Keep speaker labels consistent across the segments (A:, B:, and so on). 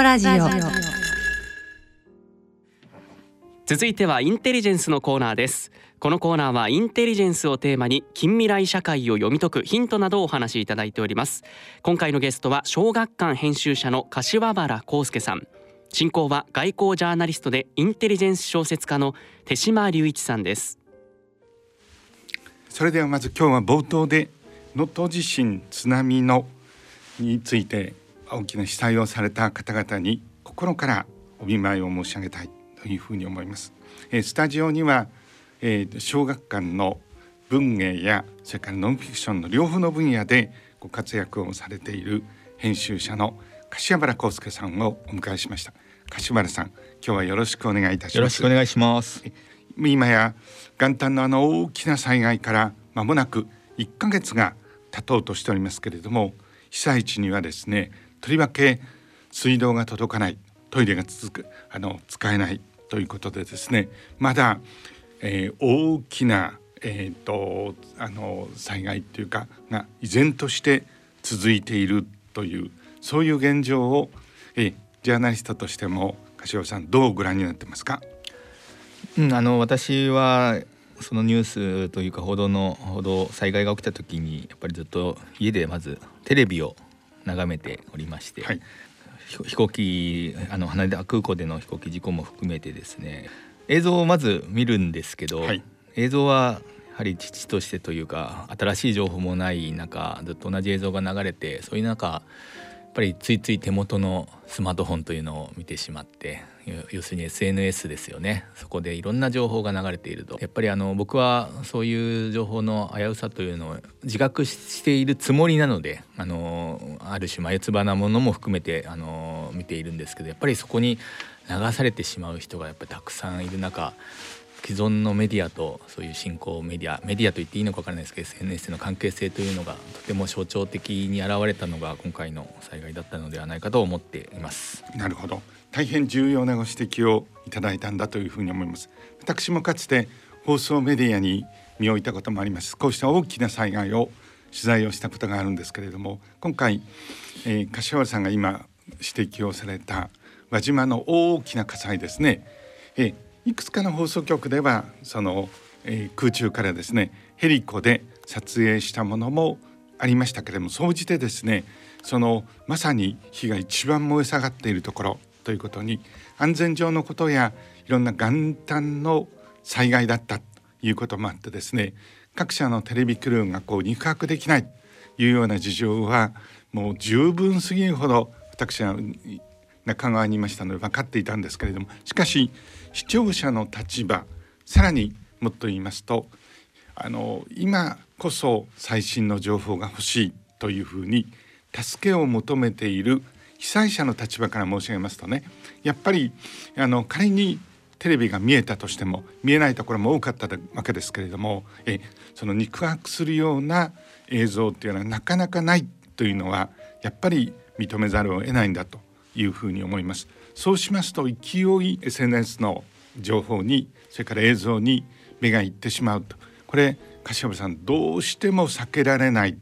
A: のラジオ。
B: 続いてはインテリジェンスのコーナーです。このコーナーはインテリジェンスをテーマに近未来社会を読み解くヒントなどをお話しいただいております。今回のゲストは小学館編集者の柏原康介さん。進行は外交ジャーナリストでインテリジェンス小説家の手島隆一さんです。
C: それではまず今日は冒頭で能登地震津波のについて大きな被災をされた方々に心からお見舞いを申し上げたいというふうに思います。えスタジオには、えー、小学館の文芸やそれからノンフィクションの両方の分野でご活躍をされている編集者の柏原康介さんをお迎えしました。柏原さん今日はよろしくお願いいたします。
D: よろしくお願いします。
C: 今や元旦のあの大きな災害から間もなく1ヶ月が経とうとしておりますけれども被災地にはですねとりわけ水道が届かないトイレが続くあの使えないということでですね。まだ、えー、大きな、えーと、あの災害っていうかが依然として続いているというそういう現状を、えー、ジャーナリストとしても柏さんどうご覧になってますか、
D: うん、あの私はそのニュースというか報道の報道災害が起きた時にやっぱりずっと家でまずテレビを眺めておりまして、はい、飛行機あの羽田空港での飛行機事故も含めてですね映像をまず見るんですけど、はい、映像はやはり父としてというか新しい情報もない中ずっと同じ映像が流れてそういう中っぱりついつい手元のスマートフォンというのを見てしまって要するに SNS ですよね。そこでいろんな情報が流れていると。やっぱりあの僕はそういう情報の危うさというのを自覚しているつもりなのであのある種眉唾なものも含めてあの見ているんですけどやっぱりそこに流されてしまう人がやっぱりたくさんいる中既存のメディアとそういう新興メディアメディアと言っていいのか分からないですけど SNS の関係性というのがとても象徴的に現れたのが今回の災害だったのではないかと思っています。
C: なるほど。大変重要なご指摘をいただいたんだというふうに思います。私もかつて放送メディアに身を置いたこともあります。こうした大きな災害を取材をしたことがあるんですけれども今回、えー、柏原さんが今指摘をされた輪島の大きな火災ですね、えーいくつかの放送局ではその、えー、空中からですねヘリコで撮影したものもありましたけれども総じてですねそのまさに火が一番燃え下がっているところということに安全上のことやいろんな元旦の災害だったということもあってですね各社のテレビクルーがこう肉薄できないというような事情はもう十分すぎるほど私は中川にいましたので分かっていたんですけれどもしかし視聴者の立場さらにもっと言いますとあの今こそ最新の情報が欲しいというふうに助けを求めている被災者の立場から申し上げますとねやっぱりあの仮にテレビが見えたとしても見えないところも多かったわけですけれどもえその肉薄するような映像っていうのはなかなかないというのはやっぱり認めざるを得ないんだというふうに思います。そうしますと勢い SNS の情報にそれから映像に目がいってしまうとこれ柏原さんどうしても避けられない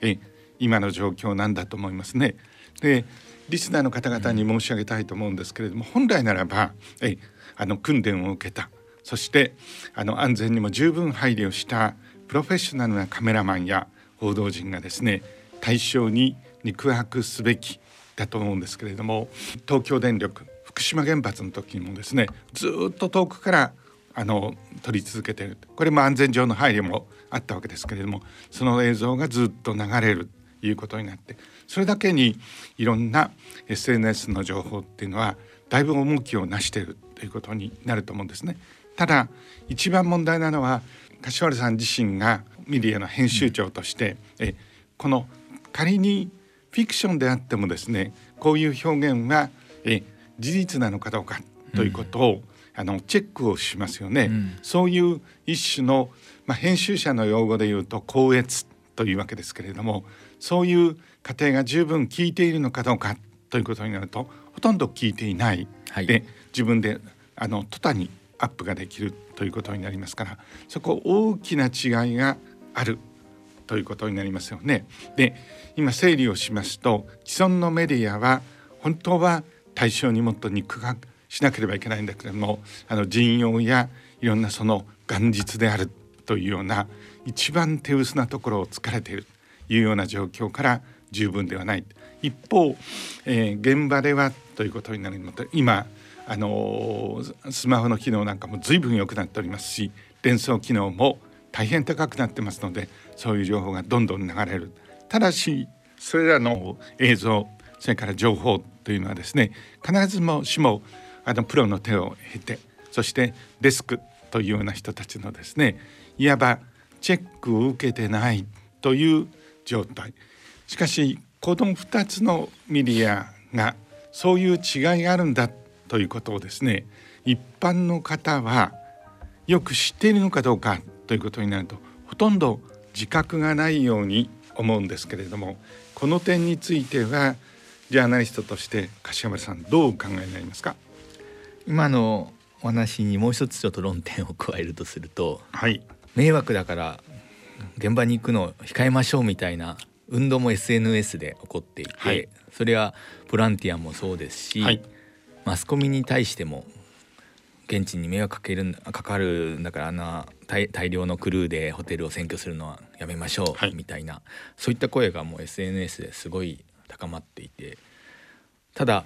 C: え今の状況なんだと思いますね。でリスナーの方々に申し上げたいと思うんですけれども本来ならばえあの訓練を受けた。そしてあの安全にも十分配慮したプロフェッショナルなカメラマンや報道陣がですね対象に肉薄すべきだと思うんですけれども東京電力福島原発の時にもですねずっと遠くからあの撮り続けてる。これも安全上の配慮もあったわけですけれどもその映像がずっと流れる。いうことになってそれだけにいろんな SNS の情報っていうのはだいぶ重きをなしているということになると思うんですね。ただ一番問題なのは柏原さん自身がメディアの編集長として、うん、えこの仮にフィクションであってもですねこういう表現はえ事実なのかどうかということを、うん、あのチェックをしますよね、うん、そういう一種の、まあ、編集者の用語で言うと校閲というわけですけれどもそういう過程が十分効いているのかどうかということになるとほとんど効いていない、はい、で自分であの途端にアップができるということになりますからそこ大きな違いがあるということになりますよね。で今整理をしますと既存のメディアは本当は対象にもっと肉化しなければいけないんだけれどもあの人用やいろんなその元日であるというような一番手薄なところを疲れている。というような状況から十分ではない。一方、えー、現場ではということになるのと今あのスマホの機能なんかも随分良くなっておりますし伝送機能も大変高くなってますのでそういう情報がどんどん流れる。ただしそれらの映像それから情報というのはですね必ずしもあのプロの手を経てそしてデスクというような人たちのですねいわばチェックを受けてないという状態。しかしこの2つのメディアがそういう違いがあるんだということをですね一般の方はよく知っているのかどうかということになるとほとんど自覚がないように思うんですけれどもこの点についてはジャーナリストとして柏原さんどうお考えになりますか？
D: 今のお話にもう一つちょっと論点を加えるとすると、
C: はい、
D: 迷惑だから現場に行くのを控えましょうみたいな運動も SNS で起こっていて、はい、それはボランティアもそうですし、はい、マスコミに対しても現地に迷惑かけるかかるんだからあんな大量のクルーでホテルを占拠するのはやめましょうみたいな、はい、そういった声がもう SNS ですごい高まっていてただ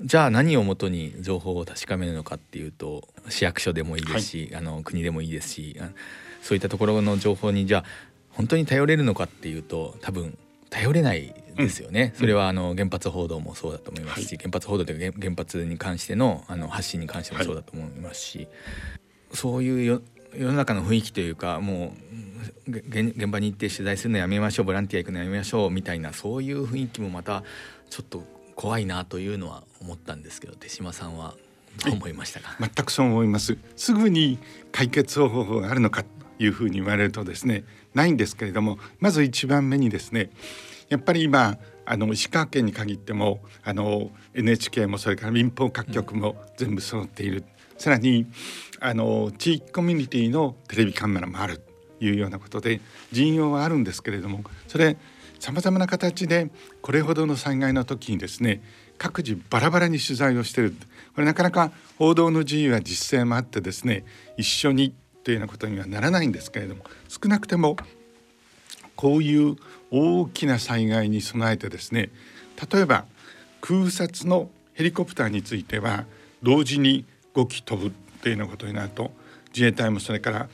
D: じゃあ何をもとに情報を確かめるのかっていうと市役所でもいいですし、はい、あの国でもいいですしそういったところの情報にじゃあ本当に頼れるのかっていうと多分頼れないですよね、うん、それはあの原発報道もそうだと思いますし、はい、原発報道というか原発に関してのあの発信に関してもそうだと思いますし、はい、そういう世の中の雰囲気というかもう現場に行って取材するのやめましょうボランティア行くのやめましょうみたいなそういう雰囲気もまたちょっと怖いなというのは思ったんですけど手島さんはどう思いましたか？
C: 全くそう思います。すぐに解決方法があるのかというふうに言われるとですねないんですけれどもまず一番目にですねやっぱり今あの石川県に限ってもあの NHK もそれから民放各局も全部揃っている、うん、さらにあの地域コミュニティのテレビカメラもあるというようなことで人用はあるんですけれどもそれさまざまな形でこれほどの災害の時にですね各自バラバラに取材をしている。これなかなか報道の自由は実践もあってですね一緒にというようなことにはならないんですけれども少なくてもこういう大きな災害に備えてですね例えば空撮のヘリコプターについては同時に5機飛ぶというようなことになると自衛隊もそれから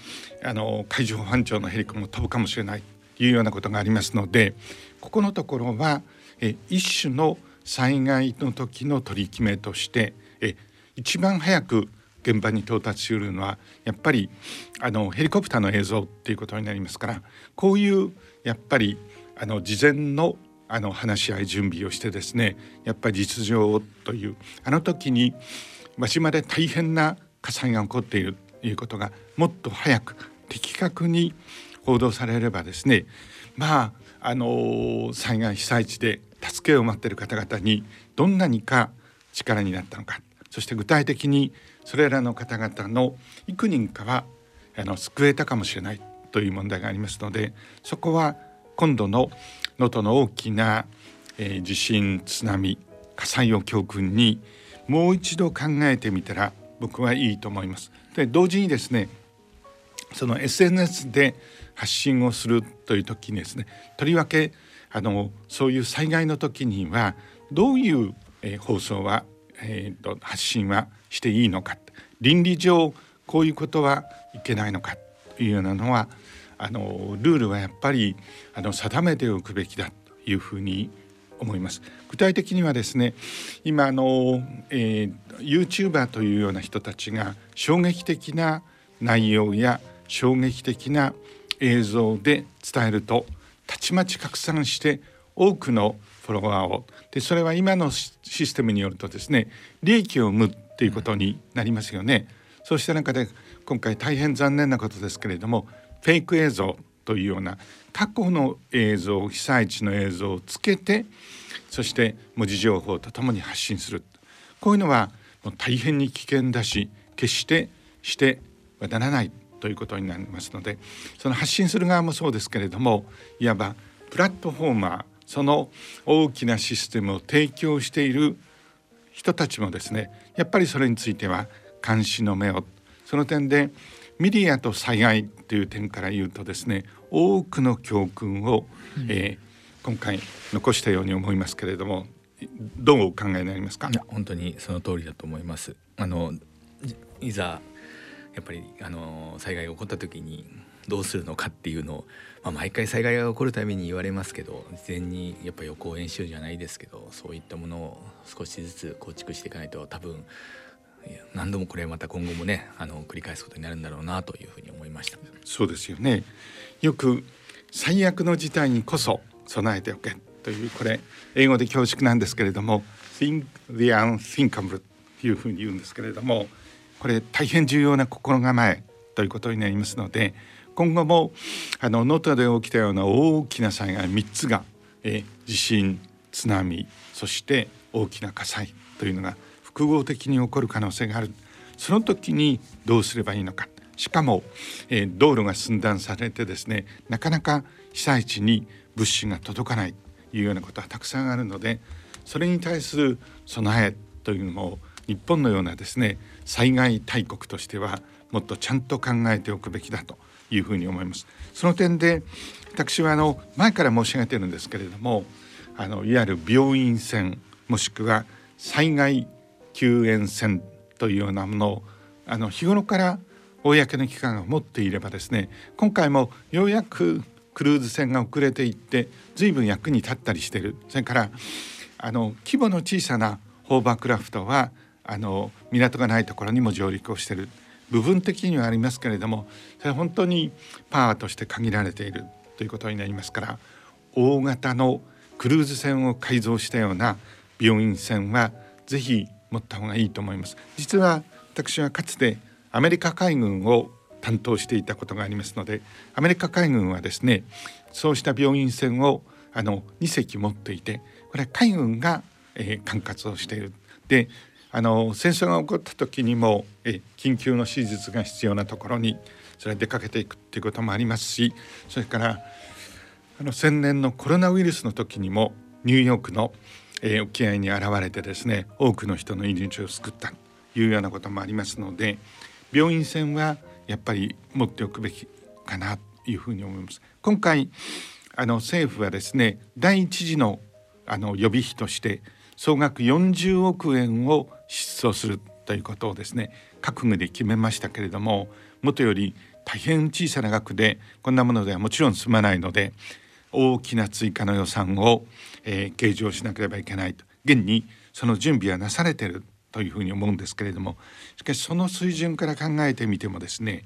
C: あの海上保安庁のヘリコも飛ぶかもしれないというようなことがありますのでここのところはえ一種の災害の時の取り決めとしてえ一番早く現場に到達するのはやっぱりあのヘリコプターの映像っていうことになりますからこういうやっぱりあの事前のあの話し合い準備をしてですねやっぱり実情というあの時に島で大変な火災が起こっているということがもっと早く的確に報道されればですねまああの災害被災地で助けを待っている方々にどんなにか力になったのかそして具体的にそれらの方々の幾人かはあの救えたかもしれないという問題がありますのでそこは今度の能登の大きな、えー、地震津波火災を教訓にもう一度考えてみたら僕はいいと思います。で同時にですねその SNS で発信をするという時にですねとりわけあのそういう災害の時にはどういう、えー、放送は、えーと発信はしていいのか。倫理上こういうことはいけないのかというようなのはあのルールはやっぱりあの定めておくべきだというふうに思います。具体的にはですね今あの、えー、YouTuber というような人たちが衝撃的な内容や衝撃的な映像で伝えるとたちまち拡散して多くのフォロワーをでそれは今のシステムによるとですね利益を生むっていうことになりますよね。そうした中で今回大変残念なことですけれどもフェイク映像というような過去の映像被災地の映像をつけてそして文字情報とともに発信するこういうのはもう大変に危険だし決してしてはならないということになりますのでその発信する側もそうですけれどもいわばプラットフォーマーその大きなシステムを提供している人たちもですねやっぱりそれについては監視の目をその点でメディアと災害という点から言うとですね多くの教訓を、うん、えー、今回残したように思いますけれどもどうお考えになりますか？
D: 本当にその通りだと思います。あのいざやっぱりあの災害が起こった時にどうするのかっていうのを、まあ、毎回災害が起こるたびに言われますけど事前にやっぱ予行演習じゃないですけどそういったものを少しずつ構築していかないと多分何度もこれまた今後もねあの繰り返すことになるんだろうなというふうに思いました。
C: そうですよね。よく最悪の事態にこそ備えておけというこれ英語で恐縮なんですけれども Think the unthinkable というふうに言うんですけれどもこれ大変重要な心構えということになりますので今後もあの能登で起きたような大きな災害3つが、え地震津波そして大きな火災というのが複合的に起こる可能性がある。その時にどうすればいいのか。しかも、え、道路が寸断されてですねなかなか被災地に物資が届かないというようなことはたくさんあるのでそれに対する備えというのも日本のようなですね災害大国としてはもっとちゃんと考えておくべきだというふうに思います。その点で私はあの前から申し上げてるんですけれどもあのいわゆる病院船もしくは災害救援船というようなものをあの日頃から公の機関が持っていればですね今回もようやくクルーズ船が遅れていって随分役に立ったりしてるそれからあの規模の小さなホーバークラフトはあの港がないところにも上陸をしてる部分的にはありますけれどもそれ本当にパワーとして限られているということになりますから大型のクルーズ船を改造したような病院船はぜひ持った方がいいと思います。実は私はかつてアメリカ海軍を担当していたことがありますのでアメリカ海軍はですねそうした病院船をあの2隻持っていてこれは海軍が、えー、管轄をしている。であの戦争が起こった時にもえ緊急の手術が必要なところにそれ出かけていくっていうこともありますしそれからあの先年のコロナウイルスの時にもニューヨークのえー、沖合に現れてですね多くの人の命を救ったというようなこともありますので病院船はやっぱり持っておくべきかなというふうに思います。今回あの政府はですね第一次のあの予備費として総額40億円を出をするということをですね閣議で決めましたけれどももとより大変小さな額でこんなものではもちろん済まないので大きな追加の予算を、えー、計上しなければいけないと。現にその準備はなされているというふうに思うんですけれどもしかしその水準から考えてみてもですね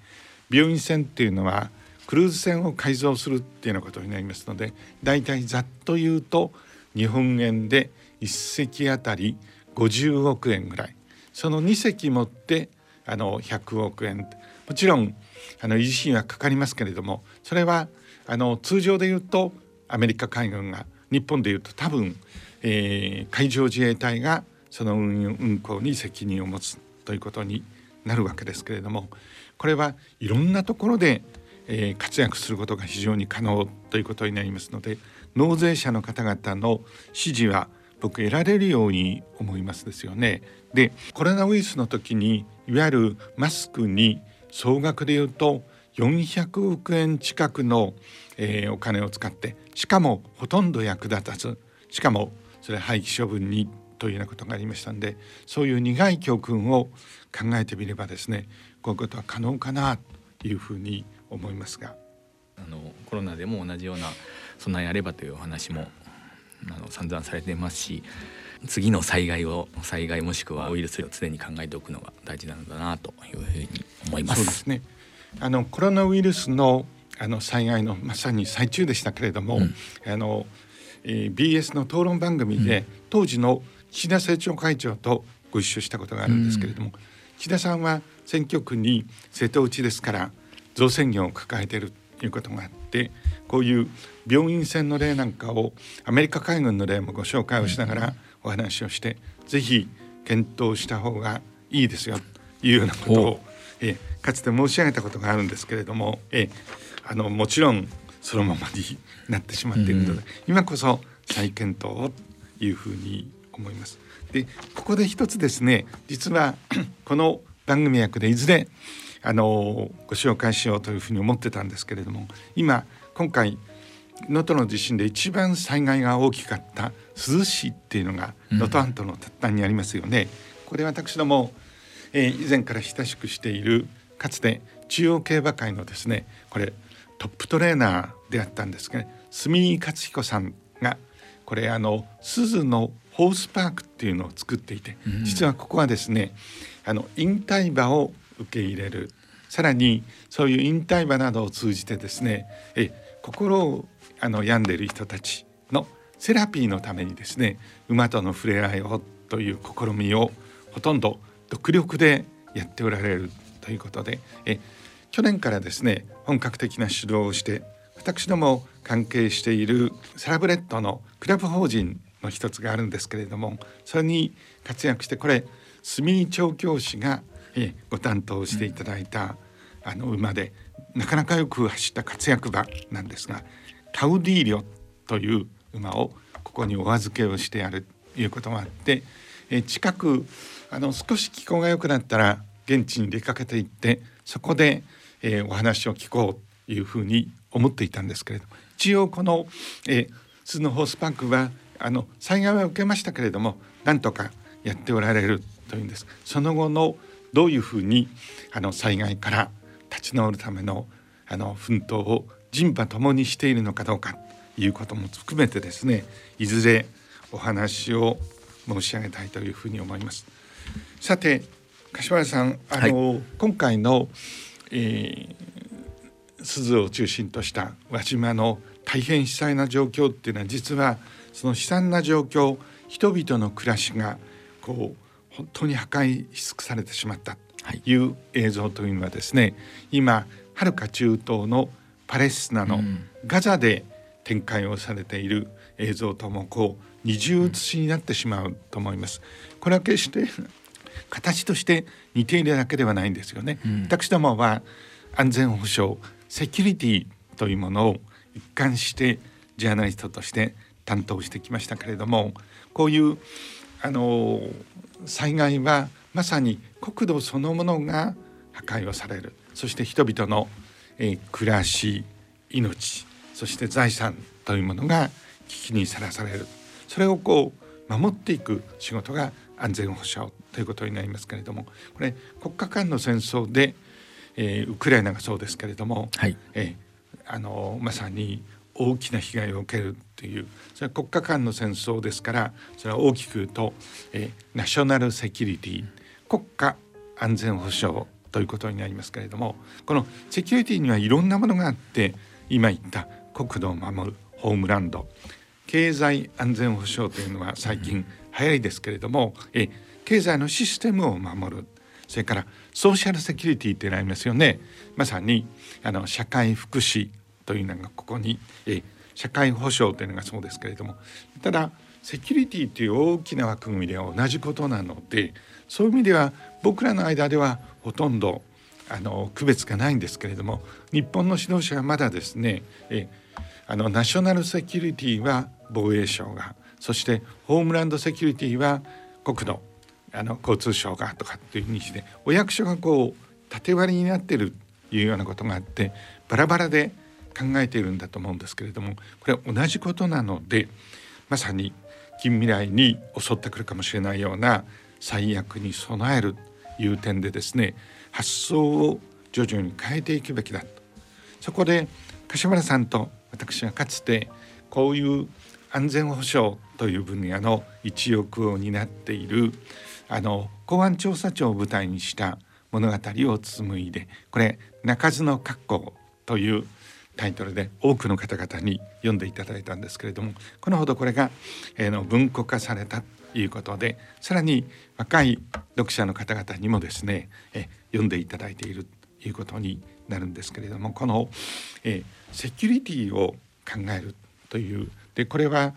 C: 病院船っていうのはクルーズ船を改造するっていうようなことになりますのでだいたいざっと言うと日本円で1隻あたり50億円ぐらい。その2隻持ってあの100億円。もちろんあの維持費はかかりますけれどもそれはあの通常で言うとアメリカ海軍が日本で言うと多分、えー、海上自衛隊がその運運航に責任を持つということになるわけですけれどもこれはいろんなところで、えー、活躍することが非常に可能ということになりますので納税者の方々の支持は僕得られるように思いますですよね。でコロナウイルスの時にいわゆるマスクに総額で言うと400億円近くの、えー、お金を使ってしかもほとんど役立たずしかもそれ廃棄処分にというようなことがありましたんでそういう苦い教訓を考えてみればですねこういうことは可能かなというふうに思いますが。
D: あのコロナでも同じような備えあればというお話もあの散々されていますし次の災害を災害もしくはウイルスを常に考えておくのが大事なのだなというふうに思います。
C: そうですね。あのコロナウイルスのあの災害のまさに最中でしたけれども、うん、あの、えー、BS の討論番組で、うん、当時の岸田政調会長とご一緒したことがあるんですけれども、うん、岸田さんは選挙区に瀬戸内ですから造船業を抱えているということがあってこういう病院船の例なんかをアメリカ海軍の例もご紹介をしながらお話をして、是非検討した方がいいですよというようなことを、えーかつて申し上げたことがあるんですけれども、えあのもちろんそのままになってしまっているので、うん、今こそ再検討をというふうに思います。でここで一つですね実はこの番組役でいずれあのご紹介しようというふうに思ってたんですけれども今今回能登の地震で一番災害が大きかった珠洲市っていうのが能登半島の突端にありますよね。うん、これ私ども、えー、以前から親しくしているかつて中央競馬会のですねこれトップトレーナーであったんですが、ね、住井勝彦さんがこれあの鈴のホースパークっていうのを作っていて、うん、実はここはですねあの引退馬を受け入れる。さらにそういう引退馬などを通じてですねえ心をあの病んでいる人たちのセラピーのためにですね馬との触れ合いをという試みをほとんど独力でやっておられるということでえ去年からですね本格的な指導をして私ども関係しているサラブレッドのクラブ法人の一つがあるんですけれどもそれに活躍してこれ住井調教師がえご担当していただいた、あの馬でなかなかよく走った活躍馬なんですがカウディーリョという馬をここにお預けをしてやるということもあってえ近くあの少し気候が良くなったら現地に出かけていってそこで、えー、お話を聞こうというふうに思っていたんですけれども一応この、えー、スノホースパンクはあの災害は受けましたけれどもなんとかやっておられるというんです。その後のどういうふうにあの災害から立ち直るためのあの奮闘を人馬ともにしているのかどうかということも含めてですねいずれお話を申し上げたいというふうに思います。さて柏原さんあの、はい、今回の、えー、鈴を中心とした輪島の大変悲惨な状況っていうのは実はその悲惨な状況人々の暮らしがこう本当に破壊し尽くされてしまったという映像というのはですね、はい、今はるか中東のパレスチナのガザで展開をされている映像ともこう二重写しになってしまうと思います。これは決して形として似ているだけではないんですよね。うん、私どもは安全保障セキュリティというものを一貫してジャーナリストとして担当してきましたけれどもこういうあの災害はまさに国土そのものが破壊をされる。そして人々の、えー、暮らし命そして財産というものが危機にさらされる。それをこう守っていく仕事が安全保障ということになりますけれどもこれ国家間の戦争で、えー、ウクライナがそうですけれども、はい、えー、あのまさに大きな被害を受けるという。それは国家間の戦争ですからそれは大きく言うと、えー、ナショナルセキュリティ国家安全保障ということになりますけれどもこのセキュリティにはいろんなものがあって今言った国土を守るホームランド経済安全保障というのは最近流行りですけれども、え経済のシステムを守る。それからソーシャルセキュリティってなりますよね。まさにあの社会福祉というのがここに、え社会保障というのがそうですけれどもただセキュリティという大きな枠組みでは同じことなのでそういう意味では僕らの間ではほとんどあの区別がないんですけれども日本の指導者はまだですねえあのナショナルセキュリティは防衛省がそしてホームランドセキュリティは国土あの交通省がとかっていうふうにしてお役所がこう縦割りになってるというようなことがあってバラバラで考えているんだと思うんですけれどもこれは同じことなのでまさに近未来に襲ってくるかもしれないような最悪に備えるという点でですね発想を徐々に変えていくべきだと。そこで柏原さんと私はかつてこういう安全保障という分野の一翼を担っているあの公安調査庁を舞台にした物語を紡いでこれ「鳴かずの格好」というタイトルで多くの方々に読んでいただいたんですけれどもこのほどこれが、えー、の文庫化されたということでさらに若い読者の方々にもですね、え読んでいただいているということになるんですけれどもこの、え、セキュリティを考えるというでこれは、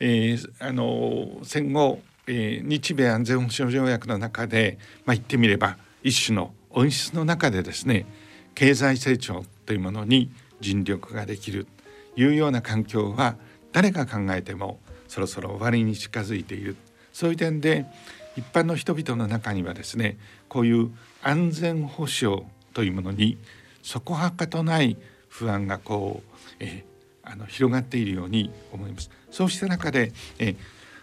C: えー、あの戦後、えー、日米安全保障条約の中で、まあ、言ってみれば一種の温室の中でですね経済成長というものに尽力ができるいうような環境は誰が考えてもそろそろ終わりに近づいているそういう点で一般の人々の中にはですねこういう安全保障というものにそこはかとない不安がこう、えー、あの広がっているように思います。そうした中で、えー、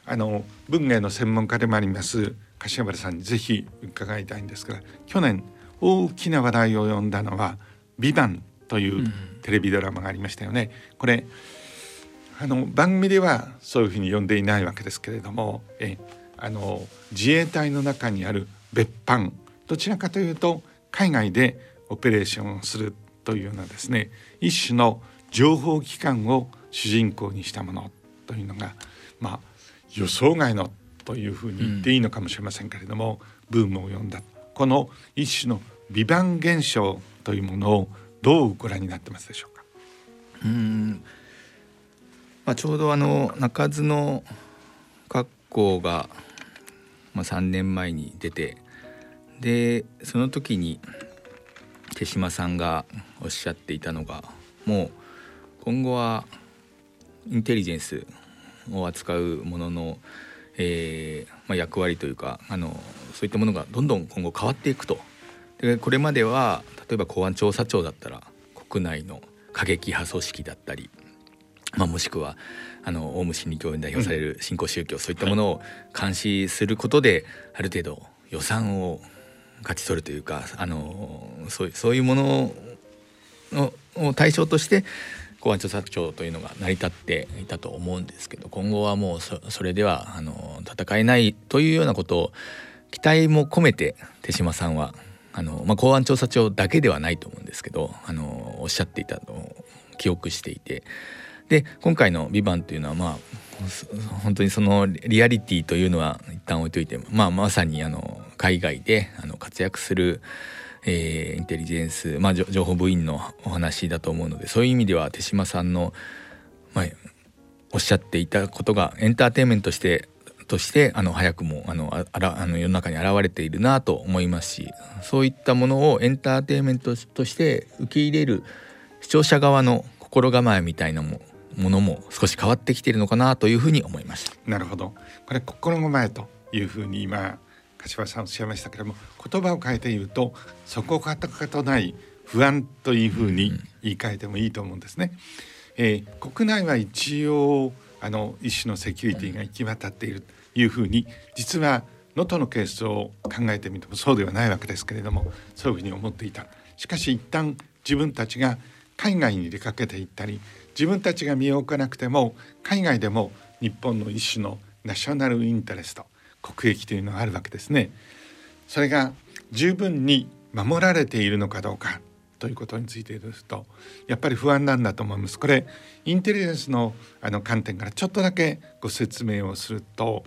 C: あの文芸の専門家でもあります柏原さんにぜひ伺いたいんですが去年大きな話題を呼んだのは「ビバンというテレビドラマがありましたよね。これあの番組ではそういうふうに呼んでいないわけですけれどもえあの自衛隊の中にある別班どちらかというと海外でオペレーションをするというようなですね一種の情報機関を主人公にしたものというのがまあ予想外のというふうに言っていいのかもしれませんけれども、うん、ブームを呼んだこの一種の美版現象というものをどうご覧になってますでしょうか？
D: うんまあ、ちょうどあの中津の学校が、まあ、3年前に出てでその時に手島さんがおっしゃっていたのがもう今後はインテリジェンスを扱うものの、えーまあ、役割というかあのそういったものがどんどん今後変わっていくと。でこれまでは例えば公安調査庁だったら国内の過激派組織だったり、まあ、もしくはあのオウム真理教に代表される新興宗教、うん、そういったものを監視することで、ある程度予算を勝ち取るというかあのそうそういうものを対象として公安調査庁というのが成り立っていたと思うんですけど今後はもうそれではあの戦えないというようなことを期待も込めて手島さんはあの、まあ、公安調査庁だけではないと思うんですけどあのおっしゃっていたのを記憶していて。で今回の「ビバンというのはまあ本当にそのリアリティというのは一旦置いといて、まあ、まさにあの海外であの活躍する、えー、インテリジェンス、まあ、情報部員のお話だと思うのでそういう意味では手嶋さんの、まあ、おっしゃっていたことがエンターテインメントとしてとしてあの早くもあのあらあの世の中に現れているなと思いますしそういったものをエンターテインメントとして受け入れる視聴者側の心構えみたいなもものも少し変わってきているのかなというふうに思いました。
C: なるほどこれ心構えというふうに今柏さんおっしゃいましたけれども言葉を変えて言うとそこかとかとない不安というふうに言い換えてもいいと思うんですね。えー、国内は一応あの一種のセキュリティが行き渡っているというふうに実は能登のケースを考えてみてもそうではないわけですけれどもそういうふうに思っていた。しかし一旦自分たちが海外に出かけていったり自分たちが身を置かなくても海外でも日本の一種のナショナルインタレスト国益というのがあるわけですね。それが十分に守られているのかどうかということについてですとやっぱり不安なんだと思います。これインテリジェンスのあの観点からちょっとだけご説明をすると、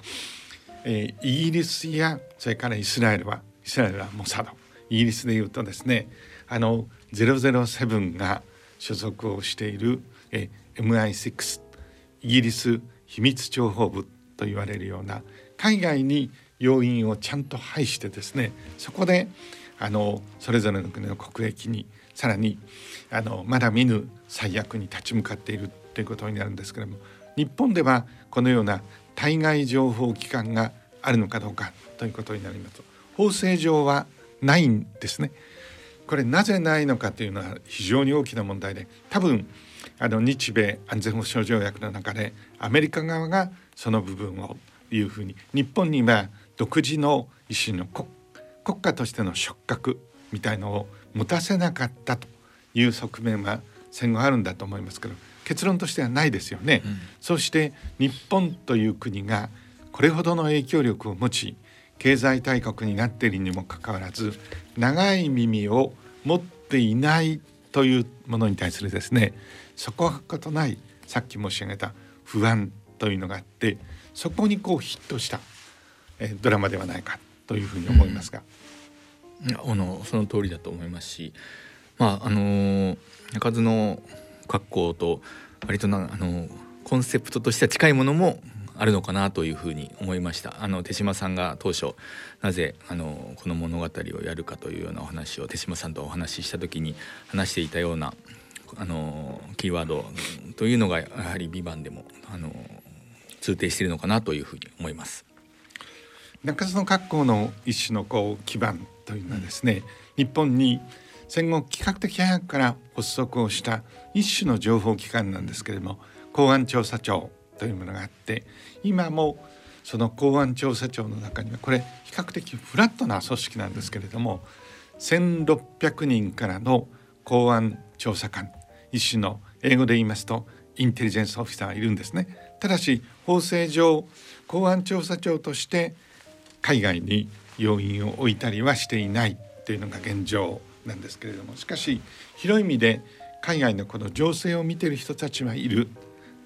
C: えー、イギリスやそれからイスラエルはイスラエルはモサドイギリスでいうとですねあの007が所属をしている、えー、MI6 イギリス秘密諜報部と言われるような海外に要員をちゃんと配してですねそこであのそれぞれの国の国益にさらにあのまだ見ぬ最悪に立ち向かっているということになるんですけれども日本ではこのような対外情報機関があるのかどうかということになります法制上はないんですね。これなぜないのかというのは非常に大きな問題で多分あの日米安全保障条約の中でアメリカ側がその部分をいうふうに日本には独自の一種の国家としての触覚みたいのを持たせなかったという側面は戦後あるんだと思いますけど結論としてはないですよね。うん、そして日本という国がこれほどの影響力を持ち経済大国になっているにもかかわらず長い耳を持っていないというものに対するですねそこはことないさっき申し上げた不安というのがあってそこにこうヒットした、えドラマではないかというふうに思いますが。
D: うん、あのその通りだと思いますし、まああの中津の格好と割となあのコンセプトとしては近いものもあるのかなというふうに思いましたあの手島さんが当初なぜあのこの物語をやるかというようなお話を手島さんとお話しした時に話していたようなあのキーワードというのがやはり「ビバンでもあの通底しているのかなというふうに思います。
C: 中津の学校の一種のこう基盤というのはですね、うん、日本に戦後企画的早くから発足をした一種の情報機関なんですけれども公安調査庁というものがあって今もその公安調査庁の中にはこれ比較的フラットな組織なんですけれども1,600人からの公安調査官一種の英語で言いますとインテリジェンスオフィサーがいるんですね。ただし法制上公安調査庁として海外に要員を置いたりはしていないというのが現状なんですけれどもしかし広い意味で海外のこの情勢を見ている人たちはいる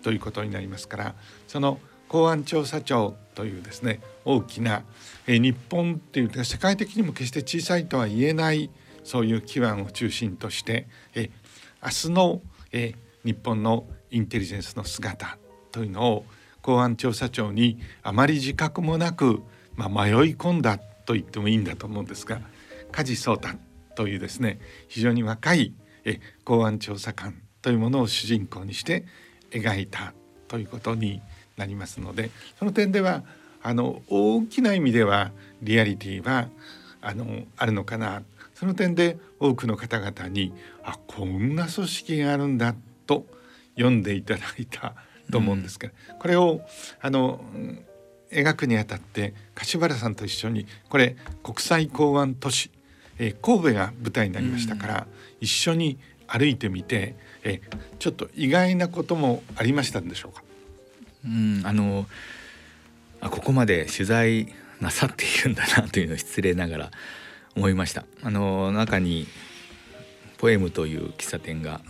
C: ということになりますからその公安調査庁というですね大きな、え日本っていう世界的にも決して小さいとは言えないそういう基盤を中心として、え明日の、え日本のインテリジェンスの姿というのを公安調査庁にあまり自覚もなく、まあ、迷い込んだと言ってもいいんだと思うんですが梶壮太というですね非常に若いえ公安調査官というものを主人公にして描いたということになりますのでその点ではあの大きな意味ではリアリティはあのあるのかな。その点で多くの方々にあこんな組織があるんだと読んでいただいたと思うんですけど、うん、これをあの描くにあたって柏原さんと一緒にこれ国際港湾都市、えー、神戸が舞台になりましたから、うん、一緒に歩いてみて、えー、ちょっと意外なこともありましたんでしょうか？
D: うんあのあここまで取材なさっているんだなというのを失礼ながら思いました。あの中にポエムという喫茶店が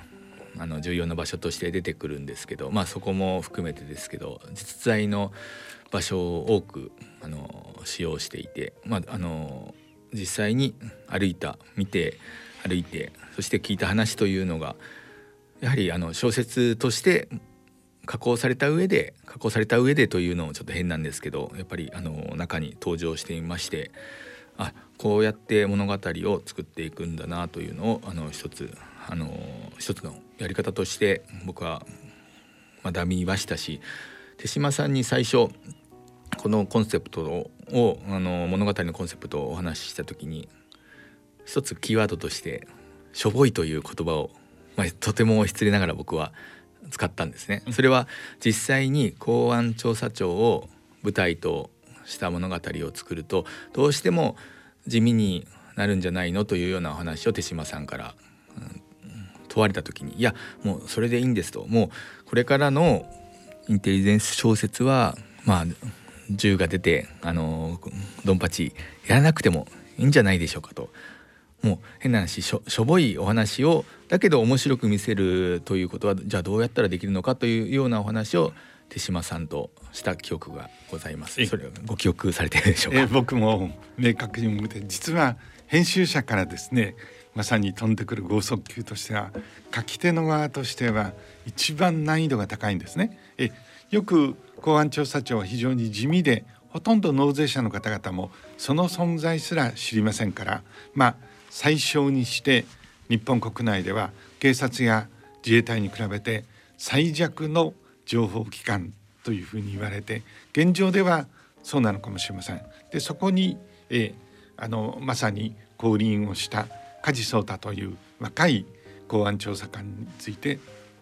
D: あの重要な場所として出てくるんですけどまあそこも含めてですけど実在の場所を多くあの使用していて、まあ、あの実際に歩いた見て歩いてそして聞いた話というのがやはりあの小説として加工された上で加工された上でというのもちょっと変なんですけどやっぱりあの中に登場していましてあこうやって物語を作っていくんだなというのをあの一つあの一つのやり方として僕は学びましたし手島さんに最初このコンセプトをあの物語のコンセプトをお話しした時に一つキーワードとして「しょぼい」という言葉を、まあ、とても失礼ながら僕は使ったんですね。それは実際に公安調査庁を舞台とした物語を作るとどうしても地味になるんじゃないのというようなお話を手島さんから、うん、問われた時にいやもうそれでいいんですともうこれからのインテリジェンス小説はまあ銃が出てあのドンパチやらなくてもいいんじゃないでしょうかともう変な話しょしょぼいお話をだけど面白く見せるということはじゃあどうやったらできるのかというようなお話を手島さんとした記憶がございます。それご記憶されているでしょうか？
C: 僕も明確に思って実は編集者からですねまさに飛んでくる剛速球としては書き手の側としては一番難易度が高いんですね。えよく公安調査庁は非常に地味でほとんど納税者の方々もその存在すら知りませんからまあ最小にして日本国内では警察や自衛隊に比べて最弱の情報機関というふうに言われて現状ではそうなのかもしれません。でそこに、えー、あのまさに降臨をした梶壮太という若い公安調査官について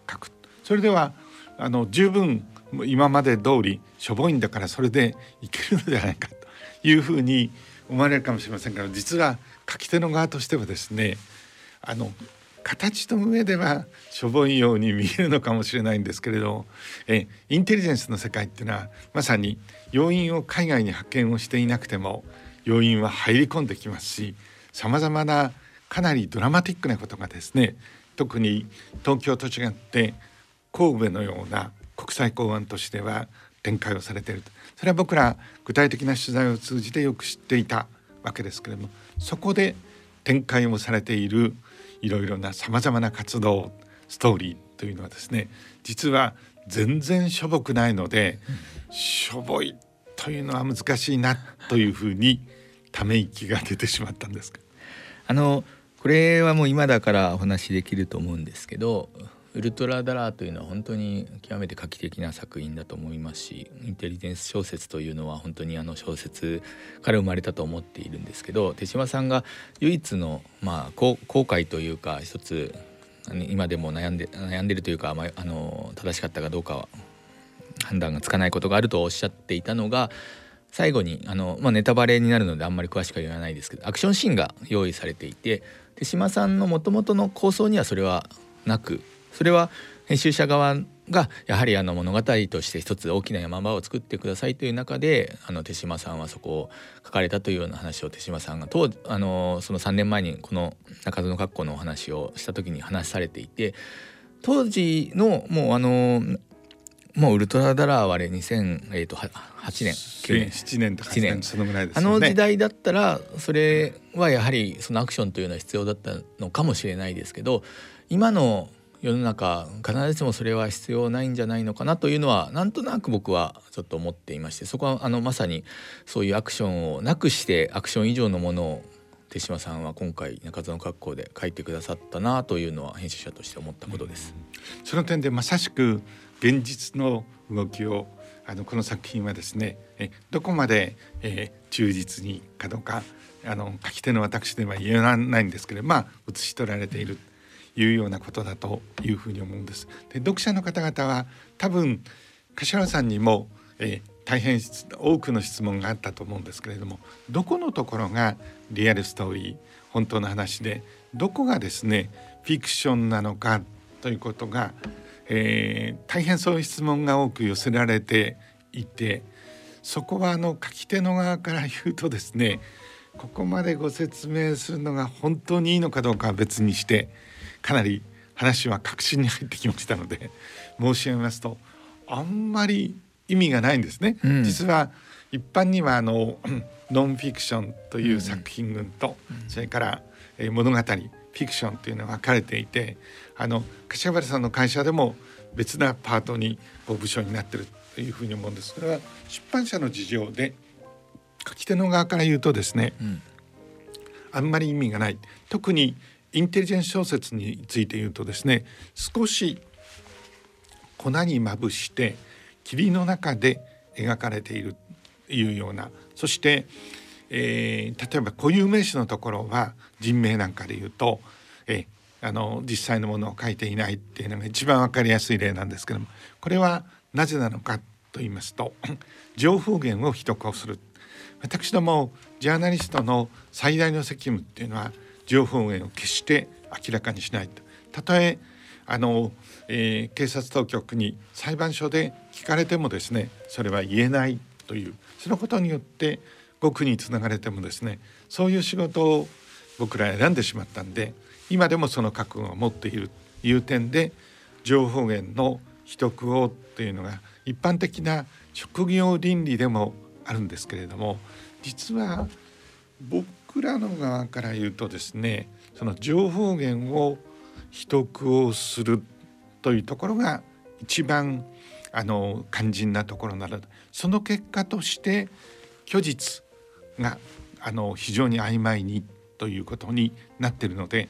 C: 書くそれではあの十分もう今まで通りしょぼいんだからそれでいけるのではないかというふうに思われるかもしれませんが実は書き手の側としてはですねあの形の上ではしょぼいように見えるのかもしれないんですけれどえインテリジェンスの世界っていうのはまさに要因を海外に派遣をしていなくても要因は入り込んできますしさまざまなかなりドラマティックなことがですね特に東京と違って神戸のような国際港湾都市では展開をされていると。それは僕ら具体的な取材を通じてよく知っていたわけですけれどもそこで展開をされているいろいろなさまざまな活動ストーリーというのはですね実は全然しょぼくないので、うん、しょぼいというのは難しいなというふうにため息が出てしまったんです
D: あのこれはもう今だからお話しできると思うんですけどウルトラダラーというのは本当に極めて画期的な作品だと思いますしインテリジェンス小説というのは本当にあの小説から生まれたと思っているんですけど手島さんが唯一のまあ後悔というか一つ今でも悩んで悩んでるというか、まあ、あの正しかったかどうかは判断がつかないことがあるとおっしゃっていたのが最後にあの、まあ、ネタバレになるのであんまり詳しくは言わないですけどアクションシーンが用意されていて手島さんのもともとの構想にはそれはなくそれは編集者側がやはりあの物語として一つ大きな山場を作ってくださいという中であの手島さんはそこを書かれたというような話を手島さんが当あのその3年前にこの中園格好のお話をした時に話されていて当時のもうあのもうウルトラダラーはあれ2008、えー、と8年
C: 9年7年。とか年。そのぐらいです、
D: ね、あの時代だったらそれはやはりそのアクションというのは必要だったのかもしれないですけど今の世の中必ずしもそれは必要ないんじゃないのかなというのはなんとなく僕はちょっと思っていましてそこはあのまさにそういうアクションをなくしてアクション以上のものを手島さんは今回中津の格好で書いてくださったなというのは編集者として思ったことです。
C: その点でまさしく現実の動きをあのこの作品はですねえどこまで、えー、忠実にかどうかあの書き手の私では言えないんですけれどまあ写し取られているいうようなことだというふうに思うんです。で読者の方々は多分柏さんにも、えー、大変多くの質問があったと思うんですけれどもどこのところがリアルストーリー本当の話でどこがですねフィクションなのかということが、えー、大変そういう質問が多く寄せられていてそこはあの書き手の側から言うとですねここまでご説明するのが本当にいいのかどうかは別にしてかなり話は確信に入ってきましたので申し上げますとあんまり意味がないんですね。うん、実は一般にはあの ノンフィクションという作品群と、うん、それから、え物語フィクションというのは分かれていてあの柏原さんの会社でも別なパートにこう部署になってるというふうに思うんです。それは出版社の事情で書き手の側から言うとですね、うん、あんまり意味がない。特にインテリジェンス小説について言うとですね少し粉にまぶして霧の中で描かれているというようなそして、えー、例えば固有名詞のところは人名なんかで言うと、えー、あの実際のものを書いていないっていうのが一番分かりやすい例なんですけどもこれはなぜなのかと言いますと 情報源を秘匿をする。私どもジャーナリストの最大の責務っていうのは情報源を決して明らかにしないと。たとえあの、えー、警察当局に裁判所で聞かれてもですねそれは言えないというそのことによって獄につながれてもですねそういう仕事を僕ら選んでしまったんで今でもその覚悟を持っているという点で情報源の秘匿をというのが一般的な職業倫理でもあるんですけれども実は僕僕らの側から言うとですねその情報源を秘匿をするというところが一番あの肝心なところなのでその結果として虚実があの非常に曖昧にということになっているので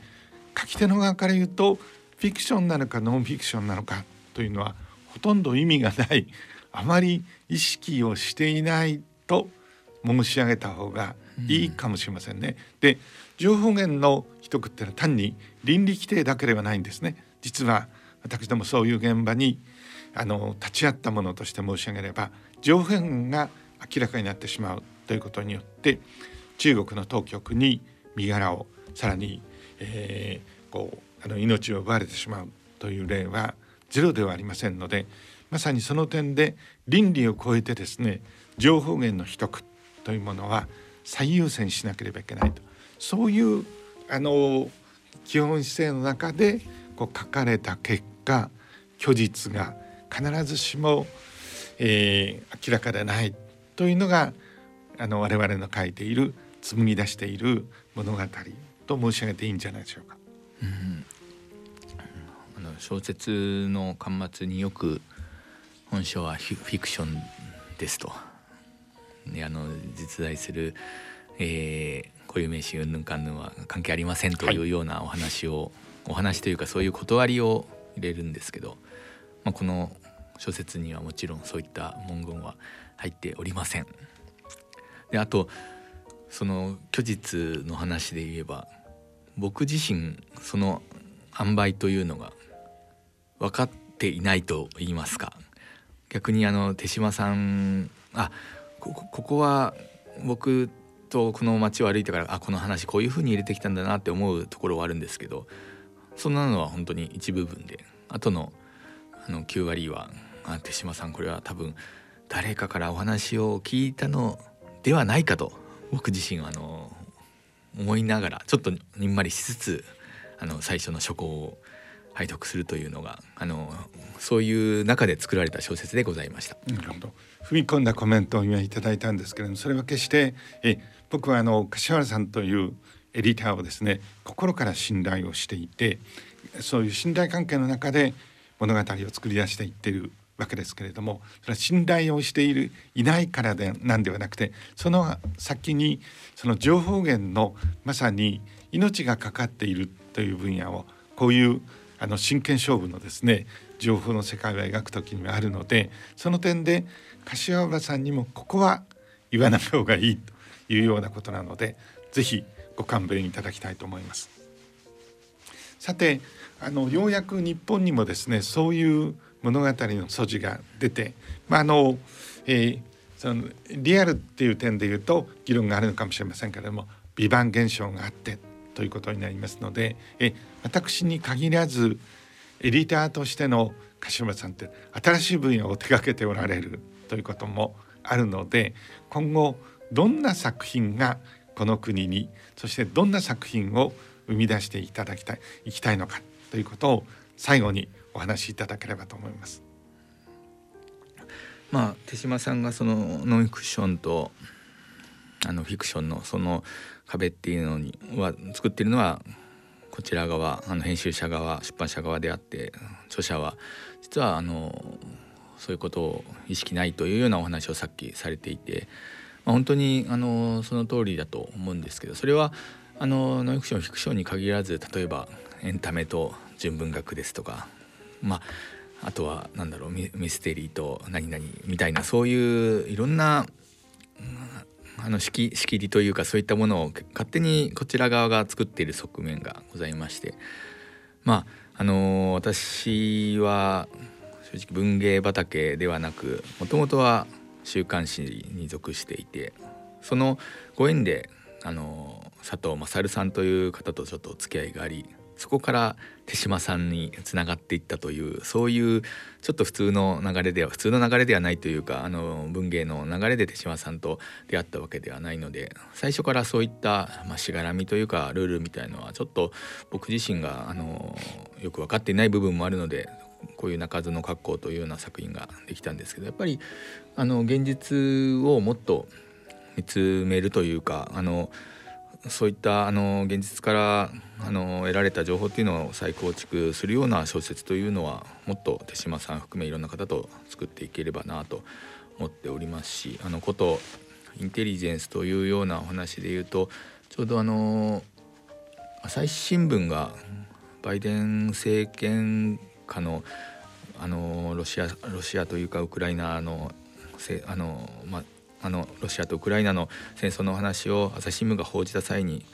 C: 書き手の側から言うとフィクションなのかノンフィクションなのかというのはほとんど意味がないあまり意識をしていないと申し上げた方がいいかもしれませんね。で情報源の秘匿ってのは単に倫理規定だけではないんですね。実は私どもそういう現場にあの立ち会ったものとして申し上げれば情報源が明らかになってしまうということによって中国の当局に身柄をさらに、えー、こうあの命を奪われてしまうという例はゼロではありませんのでまさにその点で倫理を超えてですね情報源の秘匿というものは最優先しなければいけないと。そういうあの基本姿勢の中でこう書かれた結果虚実が必ずしも、えー、明らかでないというのがあの我々の書いている紡ぎ出している物語と申し上げていいんじゃないでしょうか。うん、
D: あの小説の巻末によく本書はフィクションですと、あの実在する、えー、固有名詞うんぬんかんぬんは関係ありませんというようなお話を、はい、お話というかそういう断りを入れるんですけど、まあ、この小説にはもちろんそういった文言は入っておりません。であとその虚実の話で言えば僕自身その塩梅というのが分かっていないと言いますか逆にあの手島さんあここは僕とこの街を歩いてからあこの話こういう風に入れてきたんだなって思うところはあるんですけどそんなのは本当に一部分であとのあの9割はあ手島さんこれは多分誰かからお話を聞いたのではないかと僕自身あの思いながらちょっとにんまりしつつあの最初の初稿を拝読するというのがあのそういう中で作られた小説でございました。
C: なるほど踏み込んだコメントを今いただいたんですけれどもそれは決してえ僕はあの柏原さんというエディターをですね心から信頼をしていてそういう信頼関係の中で物語を作り出していってるわけですけれどもそれは信頼をしているいないからでなんではなくてその先にその情報源のまさに命がかかっているという分野をこういうあの真剣勝負のですね情報の世界を描く時にはあるのでその点で柏原さんにもここは言わない方がいいというようなことなので是非ご勘弁いただきたいと思います。さてあのようやく日本にもですねそういう物語の素地が出て、まああのえー、そのリアルっていう点で言うと議論があるのかもしれませんけれども「美版現象」があってということになりますのでえ私に限らずエディターとしての柏村さんって新しい分野を手掛けておられるということもあるので今後どんな作品がこの国にそしてどんな作品を生み出していただきたいいきたいのかということを最後にお話しいただければと思います。
D: まあ、手島さんがそのノンフィクションとあのフィクションのその壁っていうのには作ってるのはこちら側あの編集者側出版社側であって著者は実はあのそういうことを意識ないというようなお話をさっきされていて、まあ、本当にあのその通りだと思うんですけどそれはあのノンフィクションフィクションに限らず例えばエンタメと純文学ですとかまああとは何だろうミステリーと何々みたいなそういういろんな、あの仕切りというかそういったものを勝手にこちら側が作っている側面がございましてまああの私は正直文芸畑ではなくもともとは週刊誌に属していてそのご縁であの佐藤勝さんという方とちょっとお付き合いがありそこから手島さんにつながっていったというそういうちょっと普通の流れでは普通の流れではないというかあの文芸の流れで手島さんと出会ったわけではないので最初からそういった、まあ、しがらみというかルールみたいのはちょっと僕自身があのよく分かっていない部分もあるのでこういう鳴かずの格好というような作品ができたんですけどやっぱりあの現実をもっと見つめるというかあのそういったあの現実からあの得られた情報っていうのを再構築するような小説というのはもっと手島さん含めいろんな方と作っていければなと思っておりますしあのことインテリジェンスというようなお話で言うとちょうどあの朝日新聞がバイデン政権下のあのロシアロシアというかウクライナのせあの、まあ、あのロシアとウクライナの戦争の話を朝日新聞が報じた際に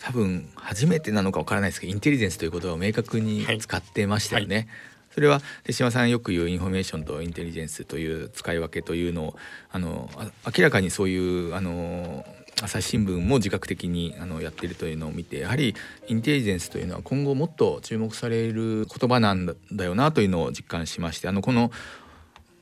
D: 多分初めてなのかわからないですけどインテリジェンスという言葉を明確に使ってましたよね。はいはい、それは手島さんよく言うインフォメーションとインテリジェンスという使い分けというのをあの明らかにそういうあの朝日新聞も自覚的にあのやってるというのを見てやはりインテリジェンスというのは今後もっと注目される言葉なんだよなというのを実感しましてあのこの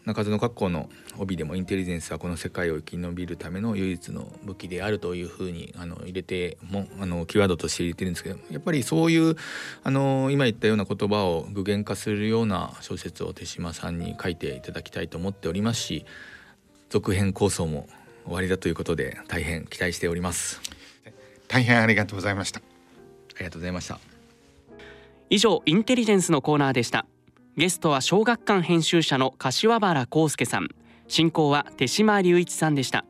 D: 中園学校の帯でもインテリジェンスはこの世界を生き延びるための唯一の武器であるというふうにあの入れてもあのキーワードとして入れてるんですけどやっぱりそういうあの今言ったような言葉を具現化するような小説を手島さんに書いていただきたいと思っておりますし続編構想も終わりだということで大変期待しております。
C: 大変ありがとうございました。あ
D: りがとうございました。
B: 以上インテリジェンスのコーナーでした。ゲストは小学館編集者の柏原康介さん。進行は手島隆一さんでした